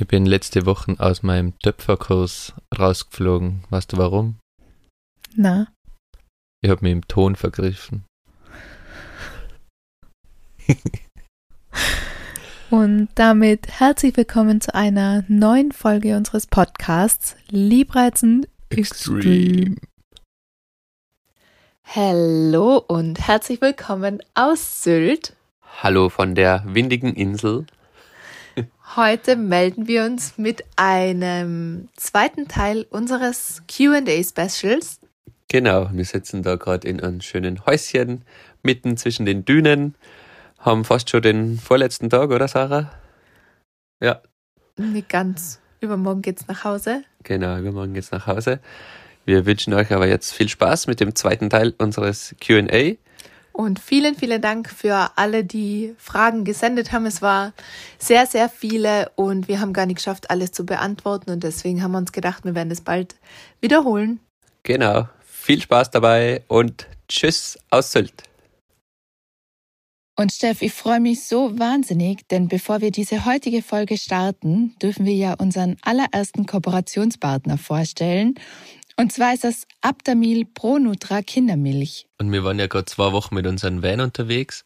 Ich bin letzte Woche aus meinem Töpferkurs rausgeflogen. Weißt du warum? Na, Ich habe mich im Ton vergriffen. und damit herzlich willkommen zu einer neuen Folge unseres Podcasts Liebreizen Extreme. Hallo und herzlich willkommen aus Sylt. Hallo von der windigen Insel. Heute melden wir uns mit einem zweiten Teil unseres QA-Specials. Genau, wir sitzen da gerade in einem schönen Häuschen mitten zwischen den Dünen. Haben fast schon den vorletzten Tag, oder Sarah? Ja, Nicht ganz. Übermorgen geht's nach Hause. genau, übermorgen geht's nach Hause. Wir wünschen euch aber jetzt viel Spaß mit dem zweiten Teil unseres QA. Und vielen, vielen Dank für alle, die Fragen gesendet haben. Es war sehr, sehr viele und wir haben gar nicht geschafft, alles zu beantworten. Und deswegen haben wir uns gedacht, wir werden es bald wiederholen. Genau, viel Spaß dabei und tschüss aus Sylt. Und Steff, ich freue mich so wahnsinnig, denn bevor wir diese heutige Folge starten, dürfen wir ja unseren allerersten Kooperationspartner vorstellen. Und zwar ist das Aptamil Pro Nutra Kindermilch. Und wir waren ja gerade zwei Wochen mit unserem Van unterwegs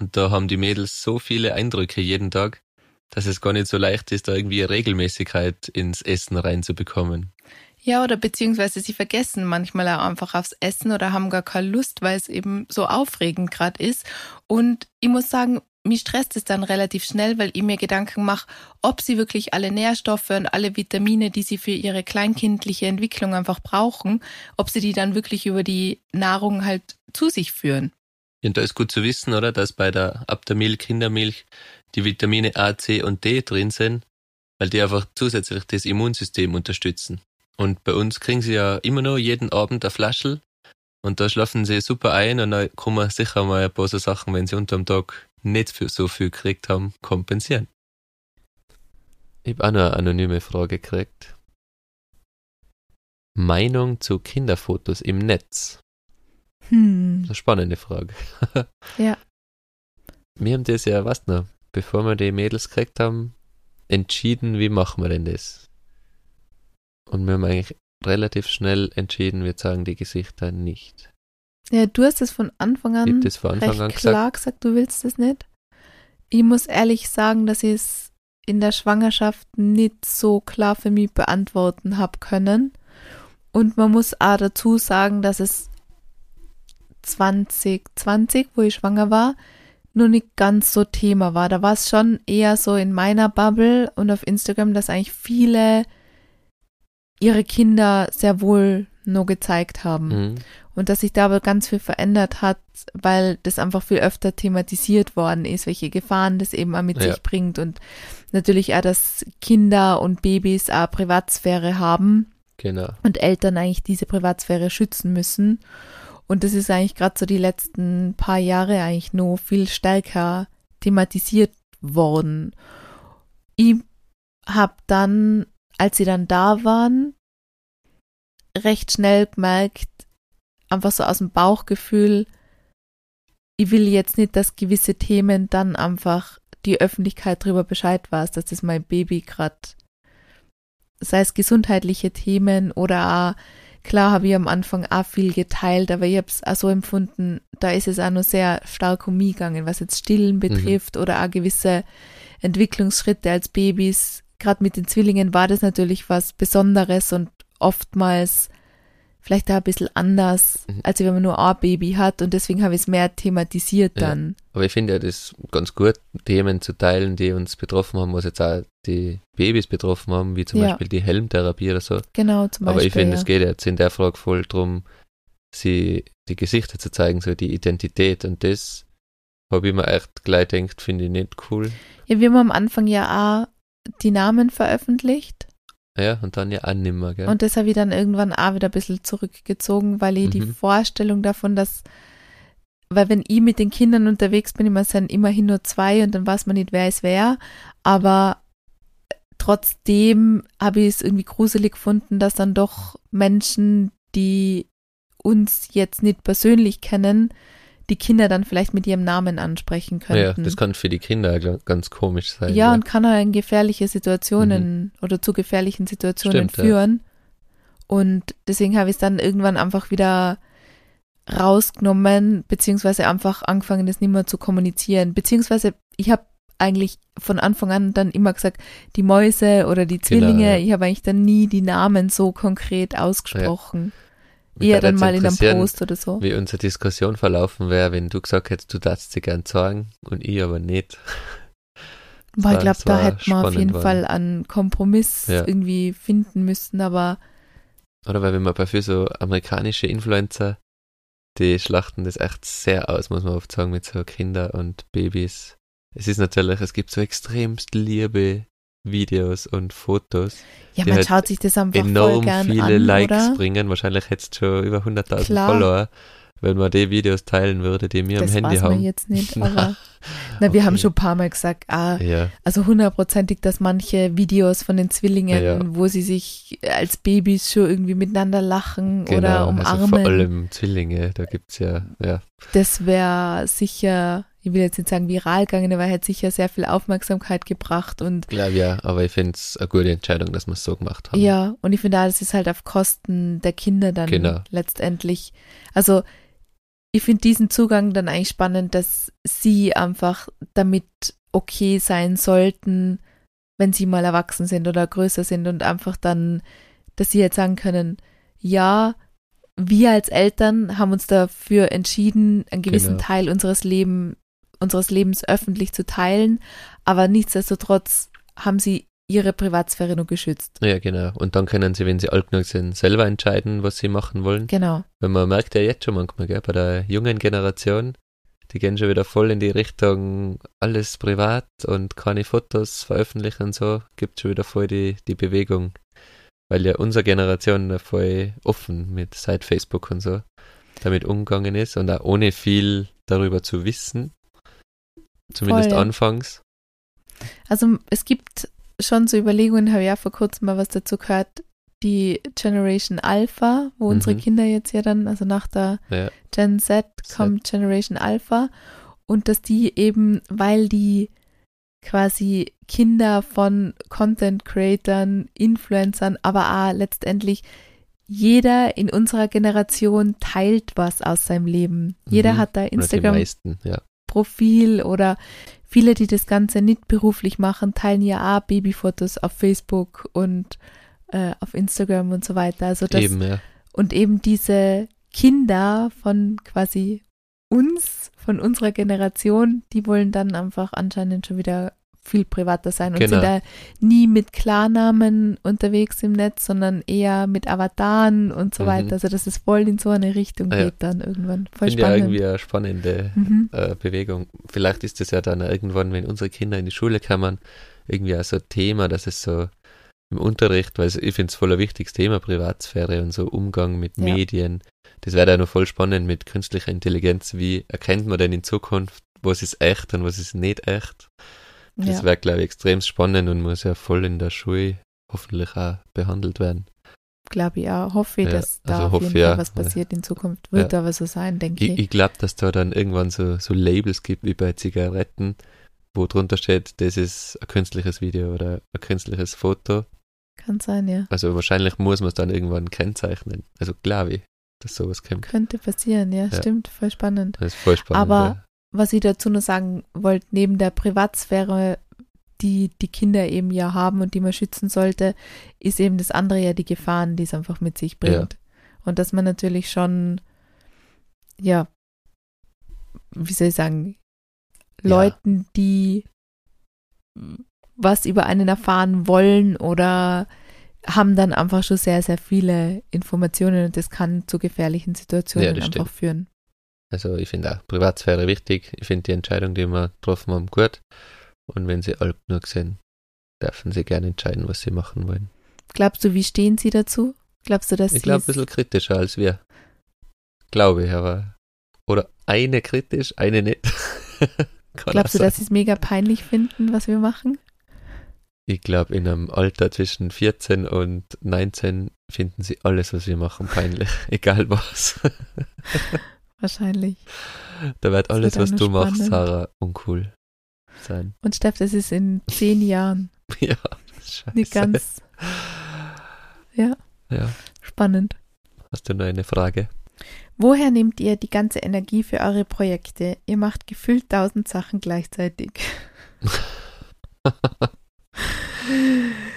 und da haben die Mädels so viele Eindrücke jeden Tag, dass es gar nicht so leicht ist, da irgendwie Regelmäßigkeit ins Essen reinzubekommen. Ja, oder beziehungsweise sie vergessen manchmal auch einfach aufs Essen oder haben gar keine Lust, weil es eben so aufregend gerade ist. Und ich muss sagen, mich stresst es dann relativ schnell, weil ich mir Gedanken mache, ob sie wirklich alle Nährstoffe und alle Vitamine, die sie für ihre kleinkindliche Entwicklung einfach brauchen, ob sie die dann wirklich über die Nahrung halt zu sich führen. Und da ist gut zu wissen, oder, dass bei der Aptamil Kindermilch die Vitamine A, C und D drin sind, weil die einfach zusätzlich das Immunsystem unterstützen. Und bei uns kriegen sie ja immer noch jeden Abend eine Flasche und da schlafen sie super ein und da kann man sicher mal ein paar so Sachen, wenn sie unterm Tag nicht für so viel gekriegt haben, kompensieren. Ich habe auch noch eine anonyme Frage gekriegt. Meinung zu Kinderfotos im Netz? Hm. Eine spannende Frage. Ja. Wir haben das ja, was noch, bevor wir die Mädels gekriegt haben, entschieden, wie machen wir denn das? Und wir haben eigentlich relativ schnell entschieden, wir zeigen die Gesichter nicht. Ja, du hast es von Anfang Ich an habe das von Anfang recht an gesagt. klar gesagt, du willst es nicht. Ich muss ehrlich sagen, dass ich es in der Schwangerschaft nicht so klar für mich beantworten habe können. Und man muss auch dazu sagen, dass es 2020, wo ich schwanger war, nur nicht ganz so Thema war. Da war es schon eher so in meiner Bubble und auf Instagram, dass eigentlich viele ihre Kinder sehr wohl nur gezeigt haben. Mhm. Und dass sich da aber ganz viel verändert hat, weil das einfach viel öfter thematisiert worden ist, welche Gefahren das eben auch mit Ja. sich bringt und natürlich auch, dass Kinder und Babys auch Privatsphäre haben Genau. und Eltern eigentlich diese Privatsphäre schützen müssen. Und das ist eigentlich gerade so die letzten paar Jahre eigentlich noch viel stärker thematisiert worden. Ich habe dann, als sie dann da waren, recht schnell gemerkt, einfach so aus dem Bauchgefühl, ich will jetzt nicht, dass gewisse Themen dann einfach die Öffentlichkeit darüber Bescheid weiß, dass das mein Baby gerade, sei es gesundheitliche Themen oder auch, klar habe ich am Anfang auch viel geteilt, aber ich habe es auch so empfunden, da ist es auch noch sehr stark um mich gegangen, was jetzt Stillen betrifft oder auch gewisse Entwicklungsschritte als Babys. Gerade mit den Zwillingen war das natürlich was Besonderes und oftmals vielleicht auch ein bisschen anders, Mhm. als wenn man nur ein Baby hat und deswegen habe ich es mehr thematisiert Ja. dann. Aber ich finde ja das ganz gut, Themen zu teilen, die uns betroffen haben, was jetzt auch die Babys betroffen haben, wie zum Ja. Beispiel die Helmtherapie oder so. Genau, zum Aber Beispiel. ich finde, ja. es geht jetzt in der Frage voll drum, sie die Gesichter zu zeigen, so die Identität. Und das habe ich mir echt gleich gedacht, finde ich nicht cool. Ja, wir haben am Anfang ja auch die Namen veröffentlicht Ja, und dann ja auch nimmer, gell? und das habe ich dann irgendwann auch wieder ein bisschen zurückgezogen, weil ich die Mhm. Vorstellung davon, dass, weil wenn ich mit den Kindern unterwegs bin, immer sind immerhin nur zwei und dann weiß man nicht, wer es wer, aber trotzdem habe ich es irgendwie gruselig gefunden, dass dann doch Menschen, die uns jetzt nicht persönlich kennen, die Kinder dann vielleicht mit ihrem Namen ansprechen Ja, könnten. das kann für die Kinder ganz komisch sein. Ja, und kann er in gefährliche Situationen oder zu gefährlichen Situationen Mhm. Stimmt, ja. führen. Und deswegen habe ich es dann irgendwann einfach wieder rausgenommen, beziehungsweise einfach angefangen, das nicht mehr zu kommunizieren. Beziehungsweise ich habe eigentlich von Anfang an dann immer gesagt, die Mäuse oder die Genau, Zwillinge, ja. ich habe eigentlich dann nie die Namen so konkret ausgesprochen. Mich Eher dann mal in einem Post oder so. Wie unsere Diskussion verlaufen wäre, wenn du gesagt hättest, du darfst sie gern sagen und ich aber nicht. Weil ich glaube, da hätte man auf jeden worden. Fall einen Kompromiss Ja. irgendwie finden müssen, aber Oder weil wenn man bei für so amerikanische Influencer, die schlachten das echt sehr aus, muss man oft sagen, mit so Kinder und Babys. Es ist natürlich, es gibt so extremst liebe Videos und Fotos, ja, man halt schaut sich das einfach voll enorm gern viele an, Likes oder? bringen. Wahrscheinlich hättest du schon über 100.000 Klar. Follower, wenn man die Videos teilen würde, die wir Das am Handy weiß haben. jetzt nicht, aber na, wir haben okay. schon ein paar Mal gesagt, ah, Ja, also hundertprozentig, dass manche Videos von den Zwillingen, Ja. wo sie sich als Babys schon irgendwie miteinander lachen genau. oder umarmen, Also vor allem Zwillinge, da gibt's ja, ja, das wäre sicher, ich will jetzt nicht sagen viral gegangen, aber hätte sicher sehr viel Aufmerksamkeit gebracht und glaube ja, aber ich finde es eine gute Entscheidung, dass wir es so gemacht haben. Ja, und ich finde, das ist halt auf Kosten der Kinder dann Genau. letztendlich. Also ich finde diesen Zugang dann eigentlich spannend, dass sie einfach damit okay sein sollten, wenn sie mal erwachsen sind oder größer sind und einfach dann, dass sie jetzt sagen können, ja, wir als Eltern haben uns dafür entschieden, einen gewissen Genau. Teil unseres Leben, unseres Lebens öffentlich zu teilen, aber nichtsdestotrotz haben sie ihre Privatsphäre nur geschützt. Ja, genau. Und dann können sie, wenn sie alt genug sind, selber entscheiden, was sie machen wollen. Genau. Weil man merkt ja jetzt schon manchmal, gell, bei der jungen Generation, die gehen schon wieder voll in die Richtung, alles privat und keine Fotos veröffentlichen und so, gibt schon wieder voll die, die Bewegung. Weil ja unsere Generation voll offen mit seit Facebook und so damit umgegangen ist und auch ohne viel darüber zu wissen. Zumindest Voll, anfangs. Also es gibt schon so Überlegungen, habe ich ja vor kurzem mal was dazu gehört, die Generation Alpha, wo unsere Mhm. Kinder jetzt ja dann, also nach der Ja, Gen Z kommt Generation Alpha und dass die eben, weil die quasi Kinder von Content Creatern, Influencern, aber auch letztendlich jeder in unserer Generation teilt was aus seinem Leben. Jeder Mhm. hat da oder die Instagram meisten, ja. Profil oder viele, die das Ganze nicht beruflich machen, teilen ja auch Babyfotos auf Facebook und äh, auf Instagram und so weiter. Also das, Eben, ja. und eben diese Kinder von quasi uns, von unserer Generation, die wollen dann einfach anscheinend schon wieder viel privater sein und Genau. sind da nie mit Klarnamen unterwegs im Netz, sondern eher mit Avataren und so Mhm. weiter. Also dass es voll in so eine Richtung Ah, ja. geht dann irgendwann. Voll Finde ja irgendwie eine spannende mhm. äh, Bewegung. Vielleicht ist es ja dann irgendwann, wenn unsere Kinder in die Schule kommen, irgendwie auch so ein Thema, dass es so im Unterricht, weil ich finde es voll ein wichtiges Thema, Privatsphäre und so Umgang mit Ja. Medien. Das wäre ja noch voll spannend mit künstlicher Intelligenz. Wie erkennt man denn in Zukunft, was ist echt und was ist nicht echt? Das Ja. wäre, glaube ich, extrem spannend und muss ja voll in der Schule hoffentlich auch behandelt werden. glaube ich auch. Hoffe, Ja, dass da also auf hoffe, jeden Fall ja. was passiert in Zukunft. Wird aber so sein, denke Ich, ich. ich glaube, dass da dann irgendwann so, so Labels gibt wie bei Zigaretten, wo drunter steht, das ist ein künstliches Video oder ein künstliches Foto. Kann sein, ja. Also wahrscheinlich muss man es dann irgendwann kennzeichnen. Also glaube ich, dass sowas kommt. Könnte passieren, ja, Ja. stimmt, voll spannend. Das ist voll spannend. Aber- Was ich dazu noch sagen wollte, neben der Privatsphäre, die die Kinder eben ja haben und die man schützen sollte, ist eben das andere ja die Gefahren, die es einfach mit sich bringt. Und dass man natürlich schon, ja, wie soll ich sagen, Ja. Leuten, die was über einen erfahren wollen oder haben dann einfach schon sehr, sehr viele Informationen und das kann zu gefährlichen Situationen Ja, einfach stimmt. führen. Also ich finde auch Privatsphäre wichtig. Ich finde die Entscheidung, die wir getroffen haben, gut. Und wenn sie alt genug sind, dürfen sie gerne entscheiden, was sie machen wollen. Glaubst du, wie stehen sie dazu? Glaubst du, dass Ich glaube, ein bisschen kritischer als wir. Glaube ich, aber. Oder eine kritisch, eine nicht. Glaubst du, sein. dass sie es mega peinlich finden, was wir machen? Ich glaube, in einem Alter zwischen 14 und 19 finden sie alles, was wir machen, peinlich. Egal was. Wahrscheinlich. Da wird alles, wird was du noch machst, spannend. Sarah, uncool sein. Und Steff, das ist in zehn Jahren. ja, scheiße. Nicht ganz Ja, spannend. hast du noch eine Frage? Woher nehmt ihr die ganze Energie für eure Projekte? Ihr macht gefühlt tausend Sachen gleichzeitig.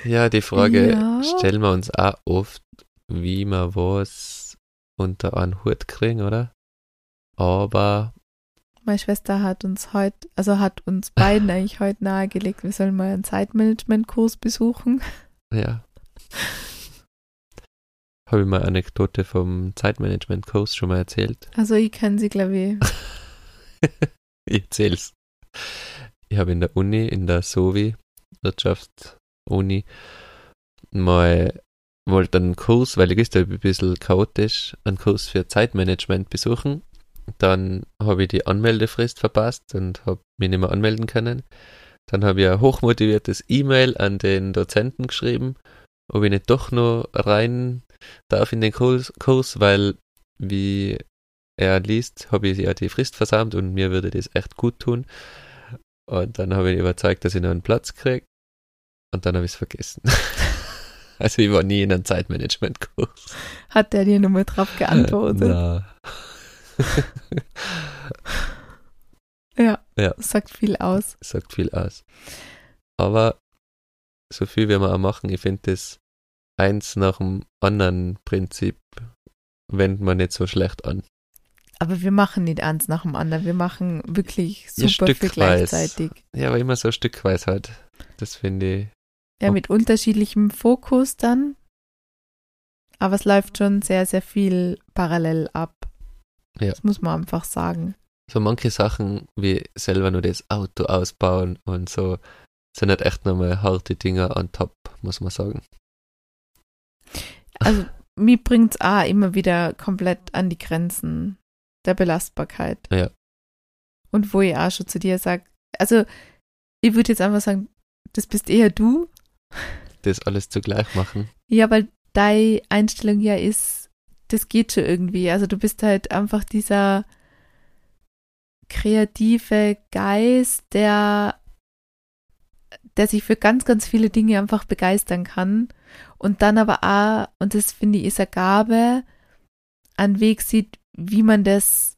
Ja, die Frage Ja. stellen wir uns auch oft, wie wir was unter einen Hut kriegen, oder? Aber Meine Schwester hat uns heute, also hat uns beiden eigentlich heute nahegelegt, wir sollen mal einen Zeitmanagement-Kurs besuchen. ja. Habe ich mal eine Anekdote vom Zeitmanagement-Kurs schon mal erzählt? Also ich kann sie, glaube ich. Ich erzähl's. Ich habe in der Uni, in der SOVI, Wirtschaftsuni, mal wollte einen Kurs, weil ich bin ein bisschen chaotisch, einen Kurs für Zeitmanagement besuchen. Dann habe ich die Anmeldefrist verpasst und habe mich nicht mehr anmelden können. Dann habe ich ein hochmotiviertes E-Mail an den Dozenten geschrieben, ob ich nicht doch noch rein darf in den Kurs, Kurs weil wie er liest, habe ich ja die Frist versammelt und mir würde das echt gut tun. Und dann habe ich ihn überzeugt, dass ich noch einen Platz kriege. Und dann habe ich es vergessen. also ich war nie in einem Zeitmanagement-Kurs. Hat der dir nochmal drauf geantwortet? Na. Ja. Ja. Das sagt viel aus. sagt viel aus. Aber so viel wie wir auch machen, ich finde das eins nach dem anderen Prinzip wendet man nicht so schlecht an. Aber wir machen nicht eins nach dem anderen. Wir machen wirklich Ja, super viel stückweise. gleichzeitig. Ja, aber immer so stückweise halt. Das finde ich. Ja, mit unterschiedlichem Fokus dann. Aber es läuft schon sehr, sehr viel parallel ab. Ja. Das muss man einfach sagen. So manche Sachen wie selber nur das Auto ausbauen und so sind halt echt nochmal harte Dinge on top, muss man sagen. Also, mir bringt es auch immer wieder komplett an die Grenzen der Belastbarkeit. Ja. Und wo ich auch schon zu dir sage, also, ich würde jetzt einfach sagen, das bist eher du. Das alles zugleich machen. Ja, weil deine Einstellung ja ist, das geht schon irgendwie. Also, du bist halt einfach dieser kreative Geist, der, der sich für ganz, ganz viele Dinge einfach begeistern kann und dann aber auch, und das finde ich ist eine Gabe, einen Weg sieht, wie man das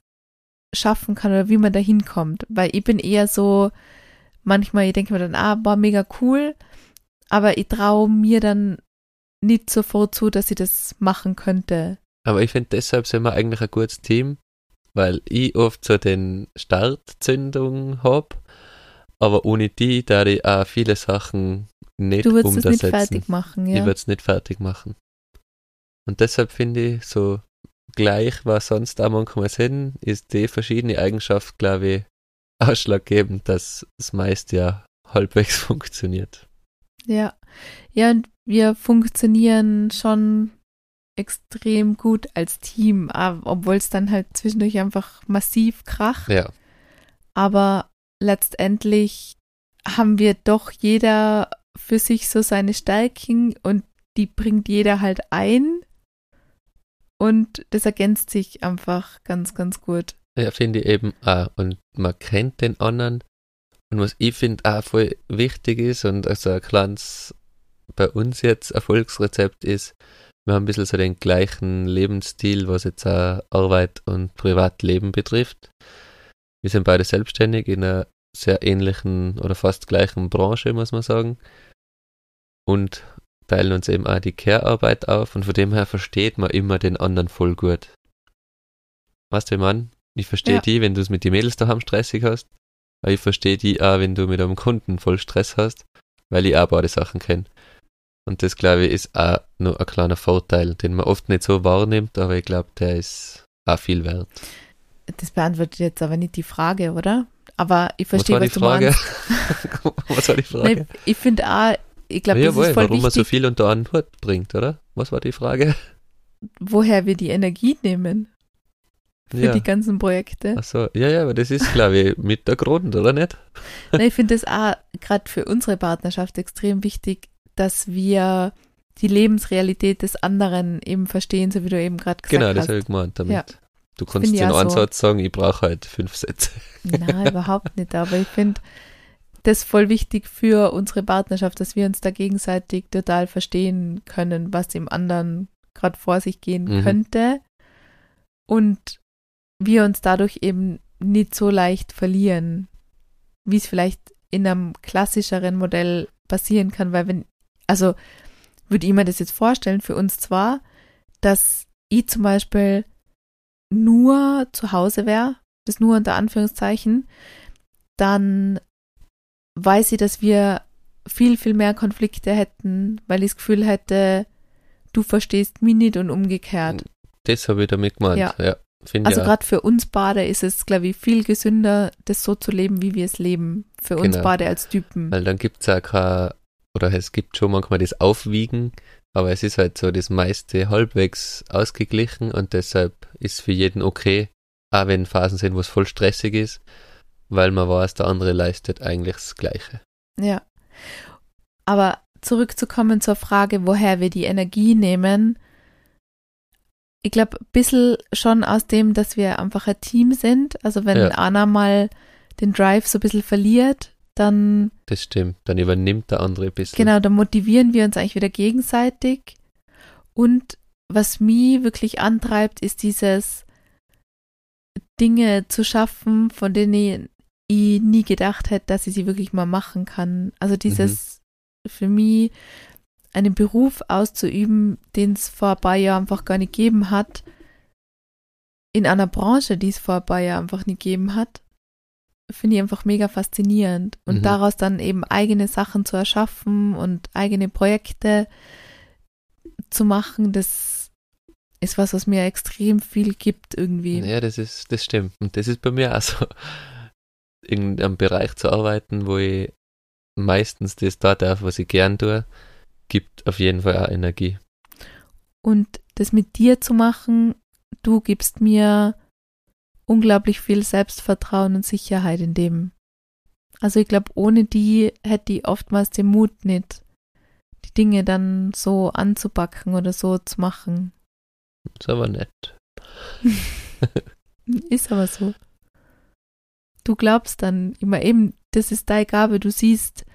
schaffen kann oder wie man da hinkommt. Weil ich bin eher so, manchmal, ich denke mir dann, ah, war mega cool, aber ich traue mir dann nicht sofort zu, dass ich das machen könnte. Aber ich finde, deshalb sind wir eigentlich ein gutes Team, weil ich oft so den Startzündung habe, aber ohne die da ich auch viele Sachen nicht Du würdest es nicht fertig machen, Ich ja. würde es nicht fertig machen. Und deshalb finde ich, so gleich, was sonst auch manchmal sind, ist die verschiedene Eigenschaft, glaube ich, ausschlaggebend, dass das meiste ja halbwegs funktioniert. Ja. Ja, und wir funktionieren schon extrem gut als Team, obwohl es dann halt zwischendurch einfach massiv kracht. Ja, Aber letztendlich haben wir doch jeder für sich so seine Stärken und die bringt jeder halt ein. Und das ergänzt sich einfach ganz, ganz gut. ja finde ich eben auch. Und man kennt den anderen. Und was ich finde auch voll wichtig ist und also ein kleines bei uns jetzt Erfolgsrezept ist, wir haben ein bisschen so den gleichen Lebensstil, was jetzt auch Arbeit und Privatleben betrifft. Wir sind beide selbstständig in einer sehr ähnlichen oder fast gleichen Branche, muss man sagen. Und teilen uns eben auch die Care-Arbeit auf und von dem her versteht man immer den anderen voll gut. Weißt du, Mann? Ich verstehe Ja. die, wenn du es mit den Mädels daheim stressig hast, aber ich verstehe die auch, wenn du mit einem Kunden voll Stress hast, weil ich auch beide Sachen kenne. Und das, glaube ich, ist auch nur ein kleiner Vorteil, den man oft nicht so wahrnimmt, aber ich glaube, der ist auch viel wert. Das beantwortet jetzt aber nicht die Frage, oder? Aber ich Was verstehe, war die was, du Frage? meinst. Was war die Frage? Nein, ich finde auch, ich glaube, das Jawohl, ist voll warum man so wichtig, viel unter einen Hut bringt, oder? Was war die Frage? woher wir die Energie nehmen für Ja. die ganzen Projekte. Ach so, ja, ja, aber das ist, glaube ich, mit der Grund, oder nicht? Nein, ich finde es auch gerade für unsere Partnerschaft extrem wichtig, dass wir die Lebensrealität des anderen eben verstehen, so wie du eben gerade gesagt Genau, das hast. habe ich gemeint damit. Ja. Du kannst einem so. Satz sagen, ich brauche halt fünf Sätze. Nein, überhaupt nicht. Aber ich finde das voll wichtig für unsere Partnerschaft, dass wir uns da gegenseitig total verstehen können, was dem anderen gerade vor sich gehen Mhm. könnte. Und wir uns dadurch eben nicht so leicht verlieren, wie es vielleicht in einem klassischeren Modell passieren kann, weil wenn, also würde ich mir das jetzt vorstellen, für uns zwar, dass ich zum Beispiel nur zu Hause wäre, das nur unter Anführungszeichen, dann weiß ich, dass wir viel, viel mehr Konflikte hätten, weil ich das Gefühl hätte, du verstehst mich nicht und umgekehrt. Das habe ich damit gemeint. Ja. Ja, Also gerade für uns beide ist es, glaube ich, viel gesünder, das so zu leben, wie wir es leben. Für uns Genau. beide als Typen. Weil dann gibt's auch kein, oder es gibt schon manchmal das Aufwiegen, aber es ist halt so das meiste halbwegs ausgeglichen und deshalb ist für jeden okay, auch wenn Phasen sind, wo es voll stressig ist, weil man weiß, der andere leistet eigentlich das Gleiche. Ja. Aber zurückzukommen zur Frage, woher wir die Energie nehmen. Ich glaube, ein bisschen schon aus dem, dass wir einfach ein Team sind. Also wenn Ja. einer mal den Drive so ein bisschen verliert, dann Das stimmt. Dann übernimmt der andere ein bisschen. Genau, da motivieren wir uns eigentlich wieder gegenseitig. Und was mich wirklich antreibt, ist dieses Dinge zu schaffen, von denen ich, ich nie gedacht hätte, dass ich sie wirklich mal machen kann. Also dieses für mich einen Beruf auszuüben, den es vor ein paar Jahren einfach gar nicht gegeben hat, in einer Branche, die es vor ein paar Jahren einfach nicht gegeben hat, finde ich einfach mega faszinierend. Und Mhm. daraus dann eben eigene Sachen zu erschaffen und eigene Projekte zu machen, das ist was, was mir extrem viel gibt irgendwie. Ja, das ist, das stimmt. Und das ist bei mir auch so, in einem Bereich zu arbeiten, wo ich meistens das da darf, was ich gern tue, gibt auf jeden Fall auch Energie. Und das mit dir zu machen, du gibst mir unglaublich viel Selbstvertrauen und Sicherheit in dem. Also ich glaube, ohne die hätte ich oftmals den Mut nicht, die Dinge dann so anzupacken oder so zu machen. Ist aber nett. Ist aber so. Du glaubst dann immer eben, das ist deine Gabe, du siehst,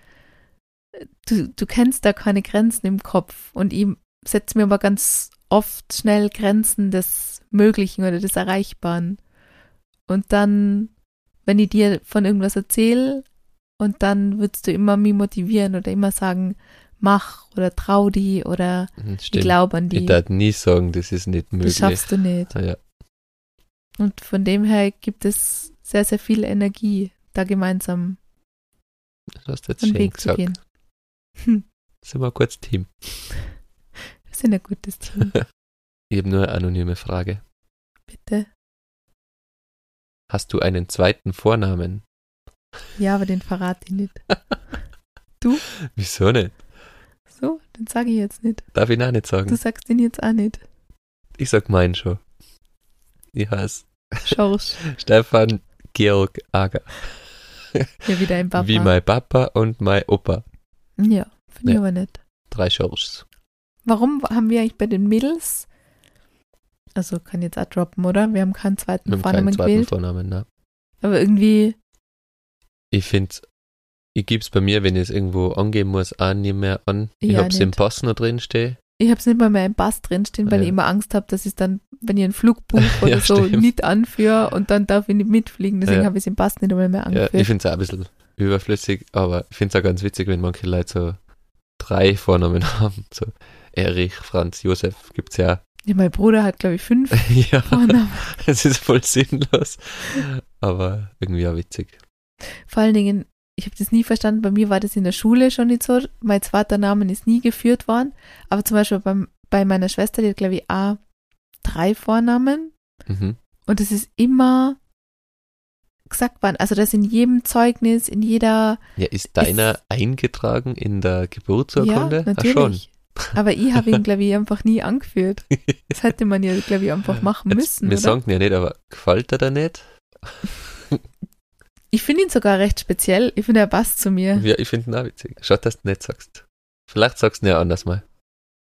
du, du kennst da keine Grenzen im Kopf und ich setze mir aber ganz oft schnell Grenzen des Möglichen oder des Erreichbaren. Und dann, wenn ich dir von irgendwas erzähle und dann würdest du immer mich motivieren oder immer sagen, mach oder trau die oder Mhm, ich Stimmt. glaube an die. Ich darf nie sagen, das ist nicht Das möglich. schaffst du nicht. Ja, Und von dem her gibt es sehr, sehr viel Energie, da gemeinsam das hast du jetzt einen schön Weg zu gesagt. gehen. Hm, Sind wir kurz Team. wir sind ein gutes Team, Ich habe nur eine anonyme Frage. bitte. Hast du einen zweiten Vornamen? Ja, aber den verrate ich nicht. Wieso nicht? So, den sage ich jetzt nicht. Darf ich ihn auch nicht sagen? Du sagst den jetzt auch nicht. ich sag meinen schon. Ich heiße Schorsch, Stefan Georg Ager. ja wieder ein Papa. Wie mein Papa und mein Opa. Ja, finde ich Ja. aber nicht. Drei Schorschs. Warum haben wir eigentlich bei den Mädels, also kann jetzt auch droppen, oder? Wir haben keinen zweiten Wir haben Vornamen keinen zweiten gewählt, Vornamen, ne? aber irgendwie, Ich finde, ich gib's bei mir, wenn ich es irgendwo angeben muss, auch nicht mehr an. Ich Ja, hab's im nicht. Pass noch drin stehen. ich habe es nicht mal mehr im Pass drinstehen, weil Ja. ich immer Angst habe, dass ich dann, wenn ich einen Flug buche oder Ja, so, stimmt. nicht anführe und dann darf ich nicht mitfliegen, deswegen Ja. habe ich es im Pass nicht einmal mehr Ja, angeführt. ich find's auch ein bisschen überflüssig, aber ich find's auch ganz witzig, wenn manche Leute so drei Vornamen haben. So Erich, Franz, Josef gibt's ja. Ja, mein Bruder hat, glaube ich, fünf ja, Vornamen. es ist voll sinnlos, aber irgendwie auch witzig. Vor allen Dingen, ich habe das nie verstanden, bei mir war das in der Schule schon nicht so. Mein zweiter Name ist nie geführt worden. Aber zum Beispiel beim, bei meiner Schwester, die hat, glaube ich, auch drei Vornamen. Mhm. Und es ist immer gesagt worden. Also das in jedem Zeugnis, in jeder. Ja, ist deiner eingetragen in der Geburtsurkunde? Ja, Ah, schon. Aber ich habe ihn, glaube ich, einfach nie angeführt. Das hätte man ja, glaube ich, einfach machen Jetzt, müssen. wir oder? sagen ja nicht, aber gefällt er da nicht? Ich finde ihn sogar recht speziell. Ich finde, er passt zu mir. Ja, ich finde ihn auch witzig. Schade, dass du nicht sagst. Vielleicht sagst du ihn ja anders mal.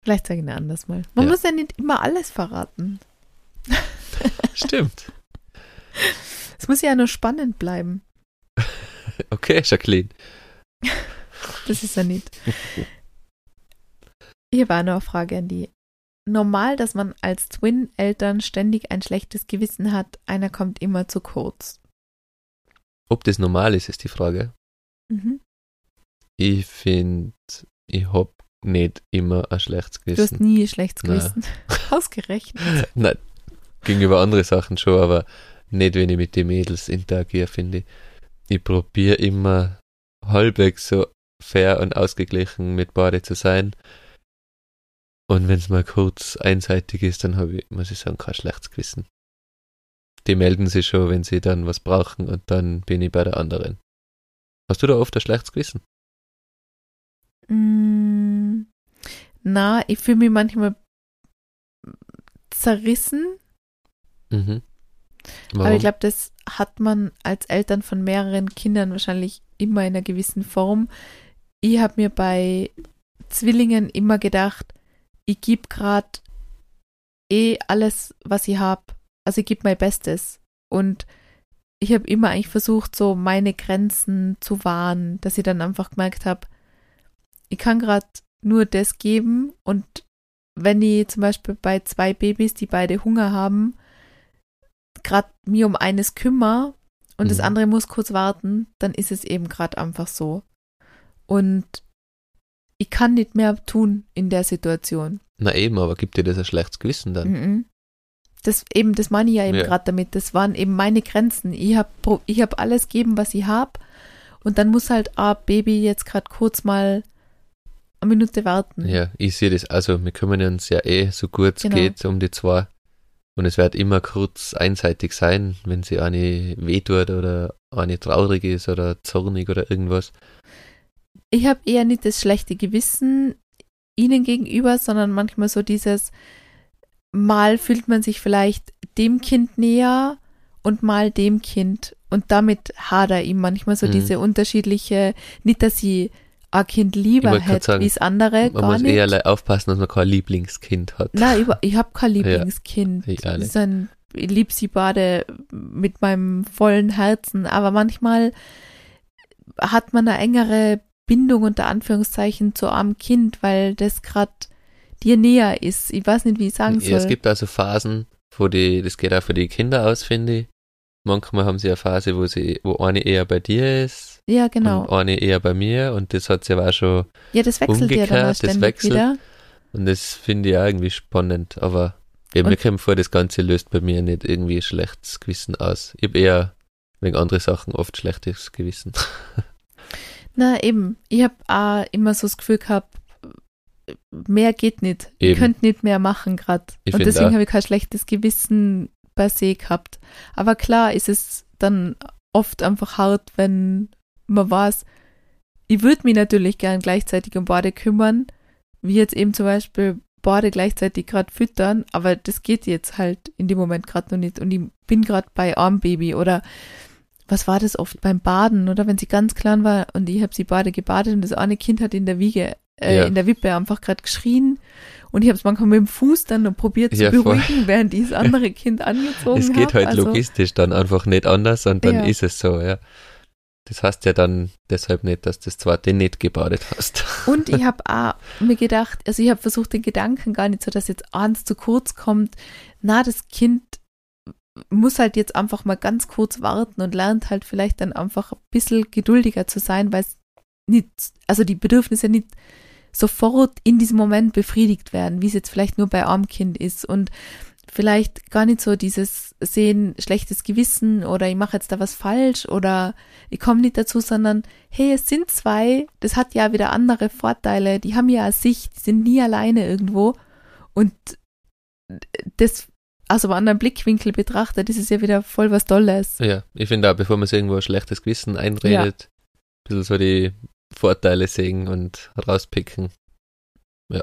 Vielleicht sage ich ihn anders mal. Man Ja. muss ja nicht immer alles verraten. Stimmt. Es muss ja nur spannend bleiben. Okay, Jacqueline. Das ist ja nicht. Hier war noch eine Frage an die. Normal, dass man als Twin-Eltern ständig ein schlechtes Gewissen hat, einer kommt immer zu kurz. Ob das normal ist, ist die Frage. Mhm. Ich finde, ich hab nicht immer ein schlechtes Du hast Gewissen. nie ein schlechtes Nein. Gewissen. Ausgerechnet. Nein, gegenüber andere Sachen schon, aber nicht, wenn ich mit den Mädels interagiere, finde ich. Ich probiere immer halbwegs so fair und ausgeglichen mit beide zu sein. Und wenn es mal kurz einseitig ist, dann habe ich, muss ich sagen, kein schlechtes Gewissen. Die melden sich schon, wenn sie dann was brauchen und dann bin ich bei der anderen. Hast du da oft ein schlechtes Gewissen? Mm, na, ich fühle mich manchmal zerrissen, Mhm. aber ich glaube, das hat man als Eltern von mehreren Kindern wahrscheinlich immer in einer gewissen Form. Ich habe mir bei Zwillingen immer gedacht, ich gebe gerade eh alles, was ich habe. Also ich gebe mein Bestes. Und ich habe immer eigentlich versucht, so meine Grenzen zu wahren, dass ich dann einfach gemerkt habe, ich kann gerade nur das geben und wenn ich zum Beispiel bei zwei Babys, die beide Hunger haben, gerade mir um eines kümmere und das Mhm. andere muss kurz warten, dann ist es eben gerade einfach so. Und ich kann nicht mehr tun in der Situation. Na eben, aber gibt dir das ein schlechtes Gewissen dann? Mhm. Das eben, das meine ich ja eben Ja. gerade damit. Das waren eben meine Grenzen. Ich habe ich hab alles gegeben, was ich habe. Und dann muss halt ein Baby jetzt gerade kurz mal eine Minute warten. Ja, ich sehe das. Also, wir kümmern uns ja eh so gut es Genau. geht um die zwei. Und es wird immer kurz einseitig sein, wenn sie eine wehtut oder eine traurig ist oder zornig oder irgendwas. Ich habe eher nicht das schlechte Gewissen ihnen gegenüber, sondern manchmal so dieses, mal fühlt man sich vielleicht dem Kind näher und mal dem Kind. Und damit hader ich manchmal so Mhm. diese unterschiedliche, nicht, dass ich ein Kind lieber hätte wie das andere, Man muss nicht. eher aufpassen, dass man kein Lieblingskind hat. Nein, ich habe kein Lieblingskind. ich Das nicht. ist ein, ich liebe sie beide mit meinem vollen Herzen, aber manchmal hat man eine engere Bindung unter Anführungszeichen zu einem Kind, weil das gerade dir näher ist. Ich weiß nicht, wie ich sagen soll. Ja, es gibt also Phasen, wo die, das geht auch für die Kinder aus, finde ich. Manchmal haben sie eine Phase, wo sie, wo eine eher bei dir ist ja, genau. und eine eher bei mir und das hat sie aber auch schon, Ja, das wechselt ja dann umgekehrt, das wechselt. wieder. und das finde ich auch irgendwie spannend, aber eben, mir kommt vor, das Ganze löst bei mir nicht irgendwie schlechtes Gewissen aus. Ich habe eher wegen andere Sachen oft schlechtes Gewissen. Na eben, ich habe auch immer so das Gefühl gehabt, mehr geht nicht. Eben. könnt nicht mehr machen gerade. Ich Und deswegen habe ich kein schlechtes Gewissen per se gehabt. Aber klar ist es dann oft einfach hart, wenn man weiß, ich würde mich natürlich gern gleichzeitig um beide kümmern, wie jetzt eben zum Beispiel beide gleichzeitig gerade füttern, aber das geht jetzt halt in dem Moment gerade noch nicht und ich bin gerade bei Armbaby oder was war das oft beim Baden oder wenn sie ganz klein war und ich habe sie beide gebadet und das eine Kind hat in der Wiege, äh, Ja. in der Wippe einfach gerade geschrien und ich habe es manchmal mit dem Fuß dann noch probiert zu Ja, voll. beruhigen, während ich das andere Kind angezogen es habe. geht halt also, logistisch dann einfach nicht anders und dann Ja. ist es so, ja. Das heißt ja dann deshalb nicht, dass du das zweite nicht gebadet hast. Und ich habe auch mir gedacht, also ich habe versucht, den Gedanken gar nicht so, dass jetzt eins zu kurz kommt. Na, das Kind muss halt jetzt einfach mal ganz kurz warten und lernt halt vielleicht dann einfach ein bisschen geduldiger zu sein, weil es nicht, also die Bedürfnisse nicht sofort in diesem Moment befriedigt werden, wie es jetzt vielleicht nur bei armem Kind ist und vielleicht gar nicht so dieses sehen, schlechtes Gewissen oder ich mache jetzt da was falsch oder ich komme nicht dazu, sondern hey, es sind zwei, das hat ja wieder andere Vorteile, die haben ja Sicht, die sind nie alleine irgendwo und das aus einem anderen Blickwinkel betrachtet, ist es ja wieder voll was Tolles. Ja, ich finde auch, bevor man sich irgendwo ein schlechtes Gewissen einredet, ein bisschen so die Vorteile sehen und rauspicken. Ja.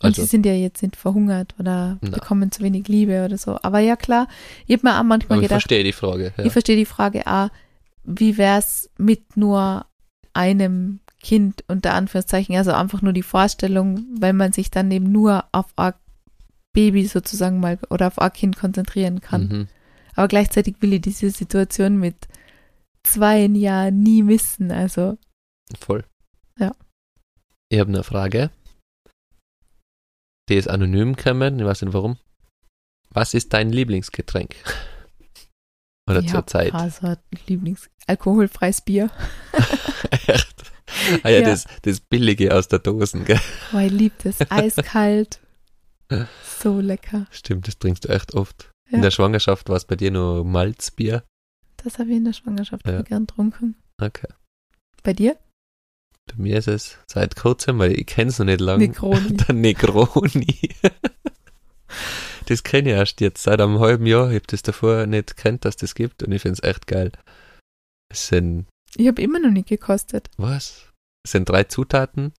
Und Also, sie sind ja jetzt nicht verhungert oder Na. bekommen zu wenig Liebe oder so. Aber ja klar, ich habe mir auch manchmal aber ich gedacht, verstehe die Frage. Ja. ich verstehe die Frage auch, wie wär's mit nur einem Kind unter Anführungszeichen, also einfach nur die Vorstellung, weil man sich dann eben nur auf ein Baby sozusagen mal oder auf ein Kind konzentrieren kann. Mhm. Aber gleichzeitig will ich diese Situation mit zwei Jahren nie missen. Also Voll. Ja. Ich habe eine Frage. Die ist anonym gekommen, ich weiß nicht warum. Was ist dein Lieblingsgetränk? Oder ich zur Zeit? Lieblings alkoholfreies Bier. Echt? Ah ja, Ja. Das, das Billige aus der Dosen, gell? Oh, ich liebe das. Eiskalt. So lecker. Stimmt, das trinkst du echt oft. Ja. In der Schwangerschaft war es bei dir nur Malzbier. Das habe ich in der Schwangerschaft Ja. gern getrunken. Okay. Bei dir? Bei mir ist es seit kurzem, weil ich kenne es noch nicht lange. Negroni. Der Negroni. das kenne ich erst jetzt seit einem halben Jahr. Ich habe das davor nicht kennt, dass das gibt und ich finde es echt geil. Es sind, Ich habe immer noch nicht gekostet. was? Es sind drei Zutaten.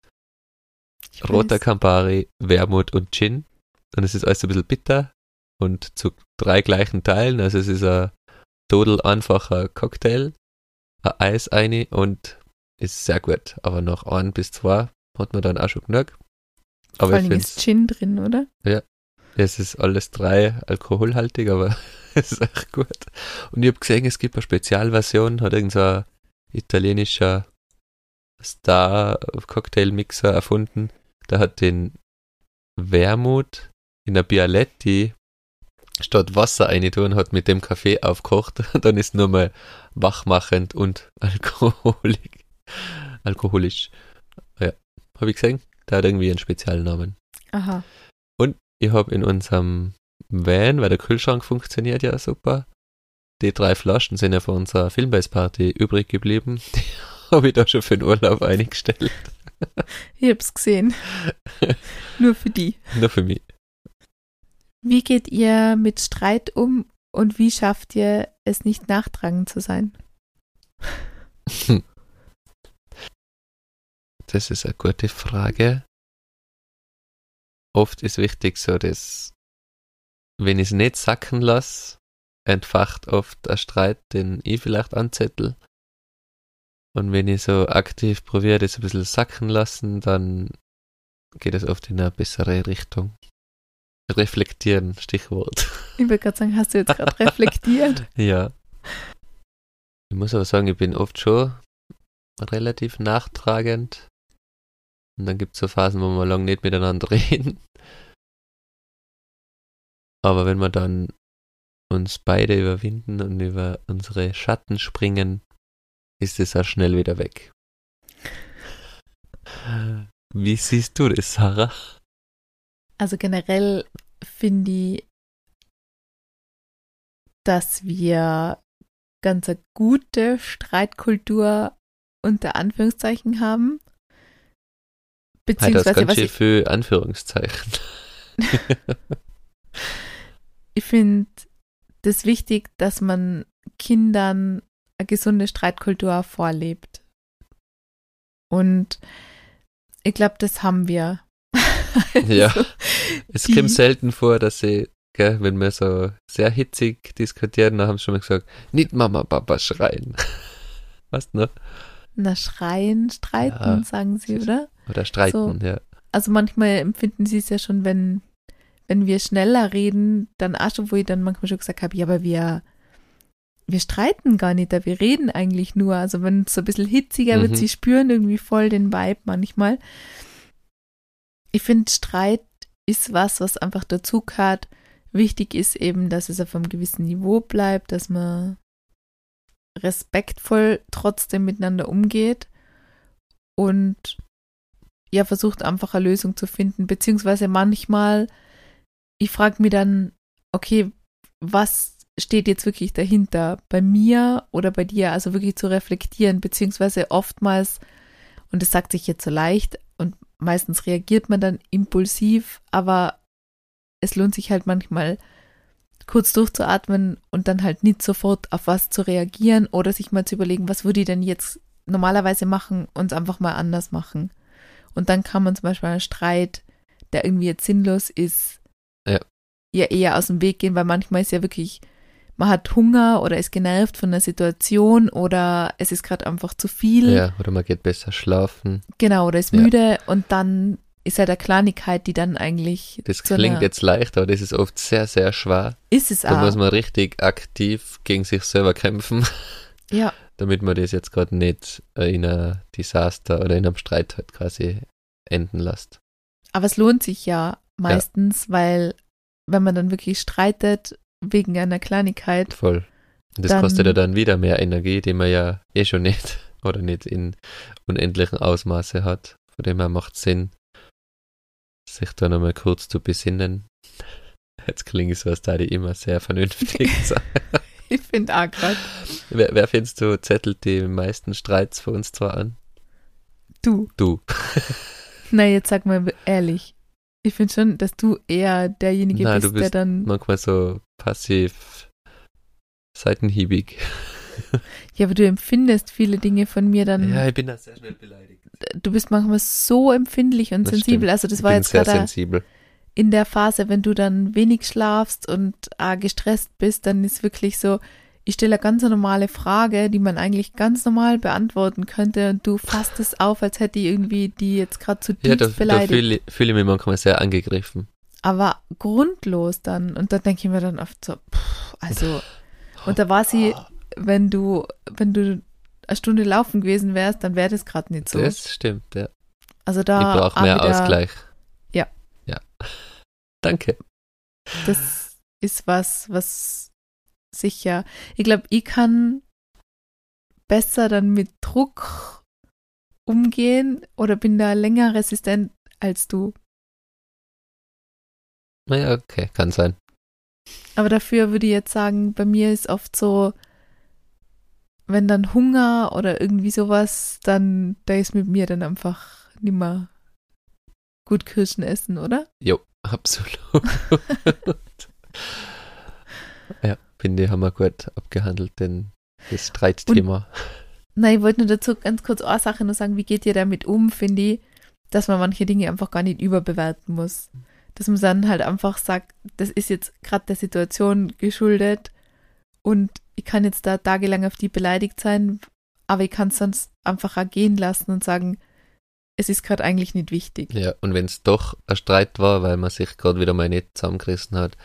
Ich Roter weiß. Campari, Wermut und Gin. Und es ist alles ein bisschen bitter und zu drei gleichen Teilen. Also es ist ein total einfacher Cocktail, ein Eis eine und ist sehr gut. Aber nach ein bis zwei hat man dann auch schon genug. Vor Aber Dingen finde ist Gin drin, oder? es ist alles drei alkoholhaltig, aber es ist echt gut. Und ich habe gesehen, es gibt eine Spezialversion, hat irgend so ein italienischer Star-Cocktail-Mixer erfunden. Der hat den Wermut in der Bialetti statt Wasser reintun, hat mit dem Kaffee aufgekocht. Dann ist nur mal wachmachend und alkoholig. alkoholisch. Ja, habe ich gesehen. Der hat irgendwie einen Spezialnamen. Aha. Ich habe in unserem Van, weil der Kühlschrank funktioniert ja super, die drei Flaschen sind ja von unserer Filmbase-Party übrig geblieben. Die habe ich da schon für den Urlaub eingestellt. Ich hab's gesehen. Nur für die. Nur für mich. Wie geht ihr mit Streit um und wie schafft ihr es nicht nachtragend zu sein? Das ist eine gute Frage. Oft ist wichtig so, dass, wenn ich es nicht sacken lasse, entfacht oft ein Streit, den ich vielleicht anzettel. Und wenn ich so aktiv probiere, das ein bisschen sacken lassen, dann geht es oft in eine bessere Richtung. Reflektieren, Stichwort. Ich würde gerade sagen, hast du jetzt gerade reflektiert? Ja. Ich muss aber sagen, ich bin oft schon relativ nachtragend. Und dann gibt es so Phasen, wo wir lange nicht miteinander reden. Aber wenn wir dann uns beide überwinden und über unsere Schatten springen, ist es auch schnell wieder weg. Wie siehst du das, Sarah? Also generell finde ich, dass wir ganz eine gute Streitkultur unter Anführungszeichen haben. Halt das Beziehungsweise, ganz was für Anführungszeichen. ich finde das wichtig, dass man Kindern eine gesunde Streitkultur vorlebt. Und ich glaube, das haben wir. Ja. Es Die- kommt selten vor, dass sie, gell, wenn wir so sehr hitzig diskutieren, dann haben sie schon mal gesagt, nicht Mama, Papa schreien. Was ne? Na, schreien, streiten, Ja. sagen sie, oder? Oder streiten, ja. Also manchmal empfinden sie es ja schon, wenn, wenn wir schneller reden, dann auch schon, wo ich dann manchmal schon gesagt habe, ja, aber wir, wir streiten gar nicht, da wir reden eigentlich nur. Also wenn es so ein bisschen hitziger wird, Mhm. sie spüren irgendwie voll den Vibe manchmal. Ich finde, Streit ist was, was einfach dazu gehört. Wichtig ist eben, dass es auf einem gewissen Niveau bleibt, dass man respektvoll trotzdem miteinander umgeht und ja, versucht einfach eine Lösung zu finden, beziehungsweise manchmal, ich frage mich dann, okay, was steht jetzt wirklich dahinter, bei mir oder bei dir, also wirklich zu reflektieren, beziehungsweise oftmals, und das sagt sich jetzt so leicht meistens reagiert man dann impulsiv, aber es lohnt sich halt manchmal kurz durchzuatmen und dann halt nicht sofort auf was zu reagieren oder sich mal zu überlegen, was würde ich denn jetzt normalerweise machen und es einfach mal anders machen. Und dann kann man zum Beispiel einen Streit, der irgendwie jetzt sinnlos ist, Ja. ja eher aus dem Weg gehen, weil manchmal ist ja wirklich, man hat Hunger oder ist genervt von der Situation oder es ist gerade einfach zu viel. Ja, oder man geht besser schlafen. Genau, oder ist Ja. müde und dann ist halt eine Kleinigkeit, die dann eigentlich. Das klingt jetzt leicht, aber das ist oft sehr, sehr schwer. Ist es Da muss auch. man richtig aktiv gegen sich selber kämpfen, Ja, damit man das jetzt gerade nicht äh, in einem Desaster oder in einem Streit halt quasi enden lässt. aber es lohnt sich ja meistens, weil wenn man dann wirklich streitet wegen einer Kleinigkeit, Voll. Und das kostet ja dann wieder mehr Energie, die man ja eh schon nicht oder nicht in unendlichen Ausmaße hat. Von dem her macht es Sinn, sich da nochmal kurz zu besinnen. Jetzt klingt es als da die immer sehr vernünftig sein. ich finde auch gerade, Wer, wer findest du zettelt die meisten Streits für uns zwar an? du. Du. Na, jetzt sag mal ehrlich. Ich finde schon, dass du eher derjenige Nein, bist, du der bist dann. Manchmal so passiv seitenhiebig. Ja, aber du empfindest viele Dinge von mir dann. Ja, ich bin da sehr schnell beleidigt. Du bist manchmal so empfindlich und Das sensibel. stimmt. Also, das ich war jetzt sehr gerade sensibel. in der Phase, wenn du dann wenig schlafst und äh, gestresst bist, dann ist wirklich so, ich stelle eine ganz normale Frage, die man eigentlich ganz normal beantworten könnte und du fasst es auf, als hätte ich irgendwie die jetzt gerade zu Ja, tief da, da beleidigt. fühle ich, fühle ich mich manchmal sehr angegriffen. aber grundlos dann. Und da denke ich mir dann oft so, pff, also, und da war sie, wenn du, wenn du eine Stunde laufen gewesen wärst, dann wäre das gerade nicht so. Das stimmt, ja. also da ich brauche auch mehr Ausgleich. Ja. Ja. Danke. Das ist was, was sicher, ich glaube, ich kann besser dann mit Druck umgehen oder bin da länger resistent als du. Naja, okay, kann sein. Aber dafür würde ich jetzt sagen, bei mir ist oft so, wenn dann Hunger oder irgendwie sowas, dann da ist mit mir dann einfach nimmer gut Kirschen essen, oder? Jo, absolut. ja, finde ich, haben wir gut abgehandelt, denn das Streitthema. Nein, ich wollte nur dazu ganz kurz eine Sache nur sagen, wie geht ihr damit um, finde ich, dass man manche Dinge einfach gar nicht überbewerten muss. Dass man dann halt einfach sagt, das ist jetzt gerade der Situation geschuldet und ich kann jetzt da tagelang auf die beleidigt sein, aber ich kann es sonst einfach auch gehen lassen und sagen, es ist gerade eigentlich nicht wichtig. Ja, und wenn es doch ein Streit war, weil man sich gerade wieder mal nicht zusammengerissen hat,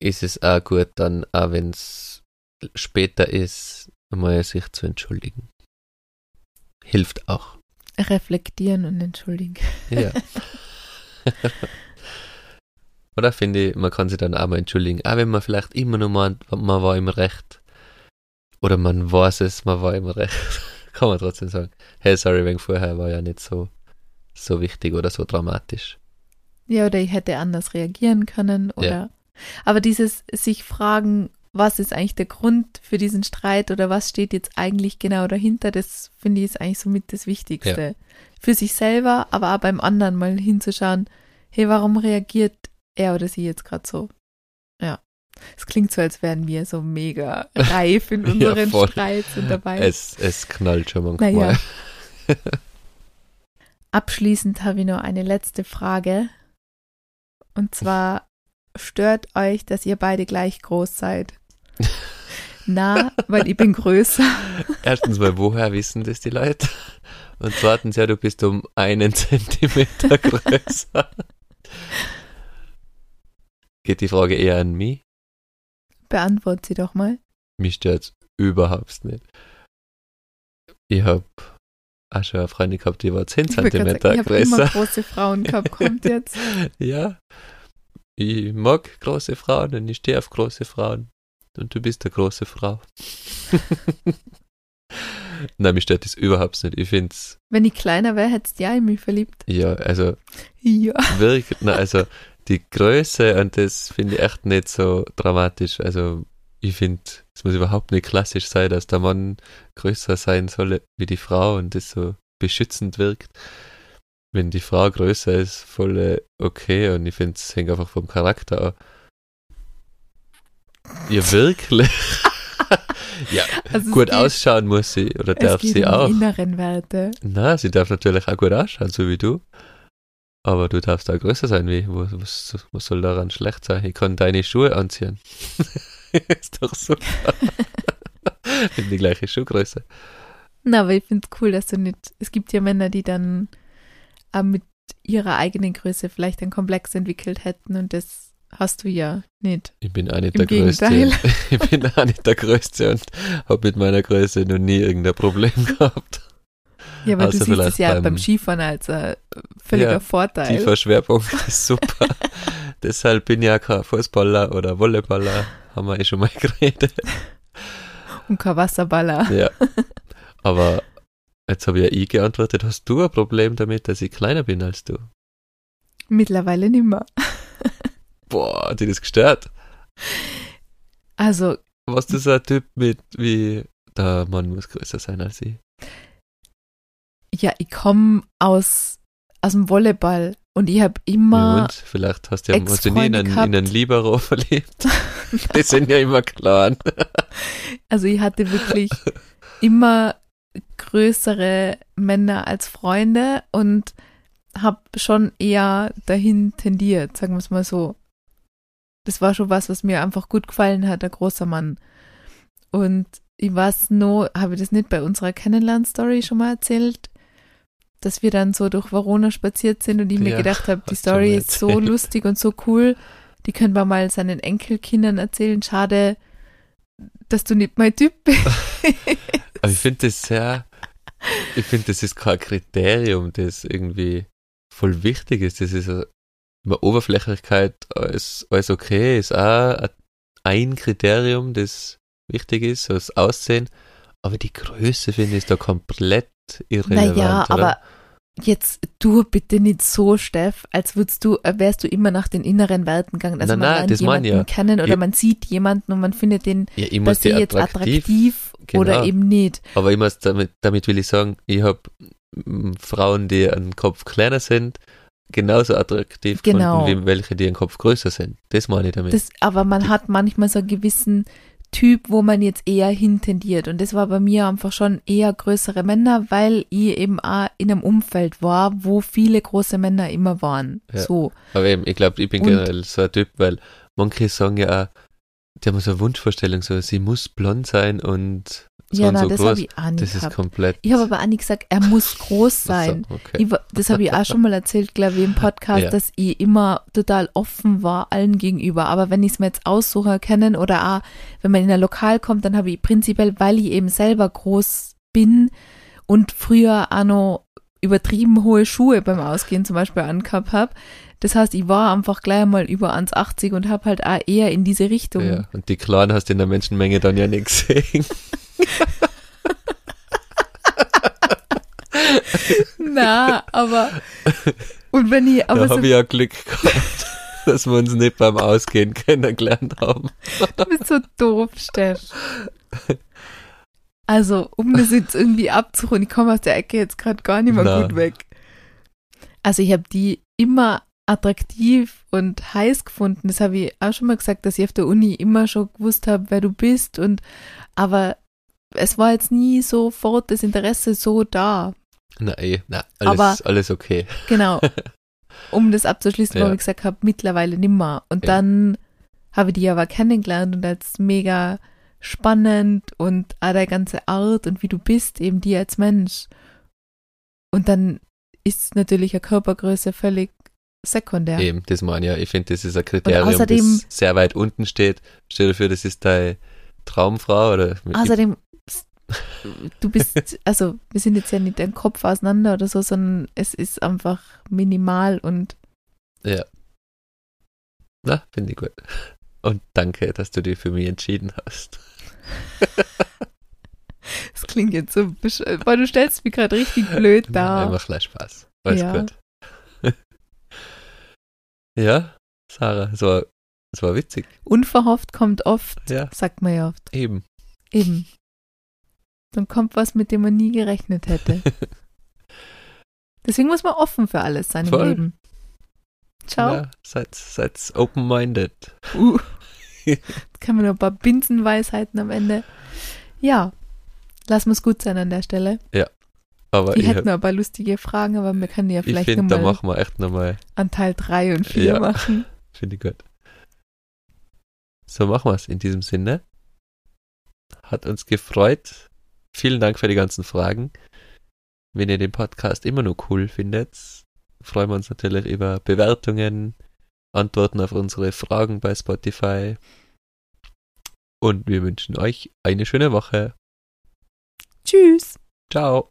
ist es auch gut, dann auch wenn es später ist, mal sich zu entschuldigen. Hilft auch. Reflektieren und entschuldigen. Ja. Oder finde ich, man kann sich dann auch mal entschuldigen. Auch wenn man vielleicht immer nur meint, man war im Recht. Oder man weiß es, man war im Recht. kann man trotzdem sagen. Hey, sorry, wegen vorher war ja nicht so, so wichtig oder so dramatisch. Ja, oder ich hätte anders reagieren können oder. Aber dieses sich fragen, was ist eigentlich der Grund für diesen Streit oder was steht jetzt eigentlich genau dahinter, das finde ich ist eigentlich somit das Wichtigste. Für sich selber, aber auch beim anderen mal hinzuschauen, hey, warum reagiert er oder sie jetzt gerade so? Ja. Es klingt so, als wären wir so mega reif in Ja, unseren voll. Streits und dabei. Es, es knallt schon manchmal. Naja. Abschließend habe ich noch eine letzte Frage. Und zwar, stört euch, dass ihr beide gleich groß seid? Na, weil ich bin größer. Erstens mal, woher wissen das die Leute? Und zweitens, ja, du bist um einen Zentimeter größer. Geht die Frage eher an mich? Beantwort sie doch mal. Mich stört's überhaupt nicht. Ich hab auch schon eine Freundin gehabt, die war 10 Ich wollte gerade Zentimeter sagen, ich habe immer größer. große Frauen gehabt, kommt jetzt. Ja, ich mag große Frauen und ich stehe auf große Frauen. Und du bist eine große Frau. Nein, mich stört das überhaupt nicht. Ich find's, Wenn ich kleiner wäre, hättest du ja in mich verliebt. ja, also Ja. wirklich, na, also die Größe und das finde ich echt nicht so dramatisch. Also ich finde, es muss überhaupt nicht klassisch sein, dass der Mann größer sein soll wie die Frau und das so beschützend wirkt. Wenn die Frau größer ist, voll äh, okay und ich finde, es hängt einfach vom Charakter an. Ja, wirklich. ja, Also gut geht- ausschauen muss sie oder darf sie um auch. die inneren Werte. Na, sie darf natürlich auch gut ausschauen, so wie du. Aber du darfst auch größer sein wie ich. Was, was, was soll daran schlecht sein? Ich kann deine Schuhe anziehen. ist doch super. Bin die gleiche Schuhgröße. Na, aber ich finde es cool, dass du nicht. Es gibt ja Männer, die dann äh, mit ihrer eigenen Größe vielleicht einen Komplex entwickelt hätten und das hast du ja nicht. Ich bin auch nicht Im der Größte. Gegenteil. Ich bin auch nicht der Größte und habe mit meiner Größe noch nie irgendein Problem gehabt. Ja, aber Außer du siehst es ja beim- beim, Skifahren als ein völliger Ja, Vorteil. Tiefer Schwerpunkt ist super. Deshalb bin ich ja kein Fußballer oder Volleyballer, haben wir eh schon mal geredet. Und kein Wasserballer. Ja. Aber jetzt habe ich ja ich geantwortet, hast du ein Problem damit, dass ich kleiner bin als du? Mittlerweile nimmer. Boah, hat dich das gestört? Also, Was du so ein Typ mit wie, der Mann muss größer sein als ich. ja, ich komme aus, aus dem Volleyball und ich habe Ja, immer, und vielleicht hast du, ja, hast du nie in einen, in einen Libero verliebt. Die sind ja immer klar. also ich hatte wirklich immer größere Männer als Freunde und habe schon eher dahin tendiert, sagen wir es mal so. Das war schon was, was mir einfach gut gefallen hat, der großer Mann. Und ich weiß nur, habe ich das nicht bei unserer Kennenlern-Story schon mal erzählt, dass wir dann so durch Verona spaziert sind und ich mir Ja, gedacht habe, die Story ist so lustig und so cool, die können wir mal seinen Enkelkindern erzählen. Schade, dass du nicht mein Typ bist. Aber ich finde das sehr, ich finde, das ist kein Kriterium, das irgendwie voll wichtig ist. Das ist über Oberflächlichkeit alles, alles okay, ist auch ein Kriterium, das wichtig ist, so das Aussehen. Aber die Größe, finde ich, ist da komplett irrelevant. Naja, oder? aber jetzt tu bitte nicht so, Steff, als würdest du, äh, wärst du immer nach den inneren Werten gegangen. Also Nein, man nein, lernt das meine jemanden ich ja. kennen oder Ja. man sieht jemanden und man findet den ja, ich per se jetzt attraktiv, attraktiv oder genau. eben nicht. aber ich muss damit, damit will ich sagen, ich habe Frauen, die einen Kopf kleiner sind, genauso attraktiv Genau. gefunden, wie welche, die einen Kopf größer sind. Das meine ich damit. Das, aber man hat manchmal so einen gewissen Typ, wo man jetzt eher hintendiert. Und das war bei mir einfach schon eher größere Männer, weil ich eben auch in einem Umfeld war, wo viele große Männer immer waren. Ja. So. Aber eben, ich glaube, ich bin Und- generell so ein Typ, weil manche sagen ja auch, die haben so eine Wunschvorstellung, so sie muss blond sein und ja, na, so das groß. habe ich auch nicht das ist gehabt. komplett. Ich habe aber auch nicht gesagt, er muss groß sein. So, okay. Ich, das habe ich auch schon mal erzählt, glaube ich, im Podcast, Ja. dass ich immer total offen war allen gegenüber. Aber wenn ich es mir jetzt aussuche können oder auch, wenn man in ein Lokal kommt, dann habe ich prinzipiell, weil ich eben selber groß bin und früher auch noch übertrieben hohe Schuhe beim Ausgehen zum Beispiel angehabt habe. Das heißt, ich war einfach gleich mal über 1,80 und habe halt auch eher in diese Richtung. ja, und die Kleinen hast du in der Menschenmenge dann ja nicht gesehen. Na, aber und wenn ich, aber da so habe ich ja Glück gehabt, dass wir uns nicht beim Ausgehen kennengelernt haben. Du bist so doof, Steff. Also, um das jetzt irgendwie abzurunden, ich komme aus der Ecke jetzt gerade gar nicht mehr Na. gut weg. Also, ich habe die immer attraktiv und heiß gefunden. Das habe ich auch schon mal gesagt, dass ich auf der Uni immer schon gewusst habe, wer du bist. Und aber es war jetzt nie sofort das Interesse so da. Nein, na, alles, Aber- alles okay. Genau. Um das abzuschließen, Ja. wo ich gesagt habe, mittlerweile nimmer. Und Ja. dann habe ich die aber kennengelernt und als mega spannend und auch der ganze Art und wie du bist, eben die als Mensch. Und dann ist natürlich eine Körpergröße völlig sekundär. Eben, das meine ich ja. Ich finde, das ist ein Kriterium, außerdem- das sehr weit unten steht. Stell dir vor, das ist deine Traumfrau oder Außerdem, du bist, also wir sind jetzt ja nicht dein Kopf auseinander oder so, sondern es ist einfach minimal und Ja. Na, finde ich gut. Und danke, dass du dich für mich entschieden hast. es klingt jetzt so, boah, du stellst mich gerade richtig blöd Nein, da. macht gleich Spaß. Alles Ja. gut. ja, Sarah, es war, es war witzig. Unverhofft kommt oft, Ja, sagt man ja oft. eben. Eben. Dann kommt was, mit dem man nie gerechnet hätte. Deswegen muss man offen für alles sein Voll. im Leben. Ciao. Ja, seid, seid open-minded. Uh. Jetzt kann man noch ein paar Binsenweisheiten am Ende. Ja, lass uns gut sein an der Stelle. Aber Ich ich, hätte noch ein paar lustige Fragen, aber wir können ja ich vielleicht finde, da nochmal machen wir echt nochmal, an Teil 3 und 4 Ja. machen. finde ich gut. So machen wir es in diesem Sinne. Hat uns gefreut. Vielen Dank für die ganzen Fragen. Wenn ihr den Podcast immer noch cool findet, freuen wir uns natürlich über Bewertungen, Antworten auf unsere Fragen bei Spotify. Und wir wünschen euch eine schöne Woche. Tschüss. Ciao.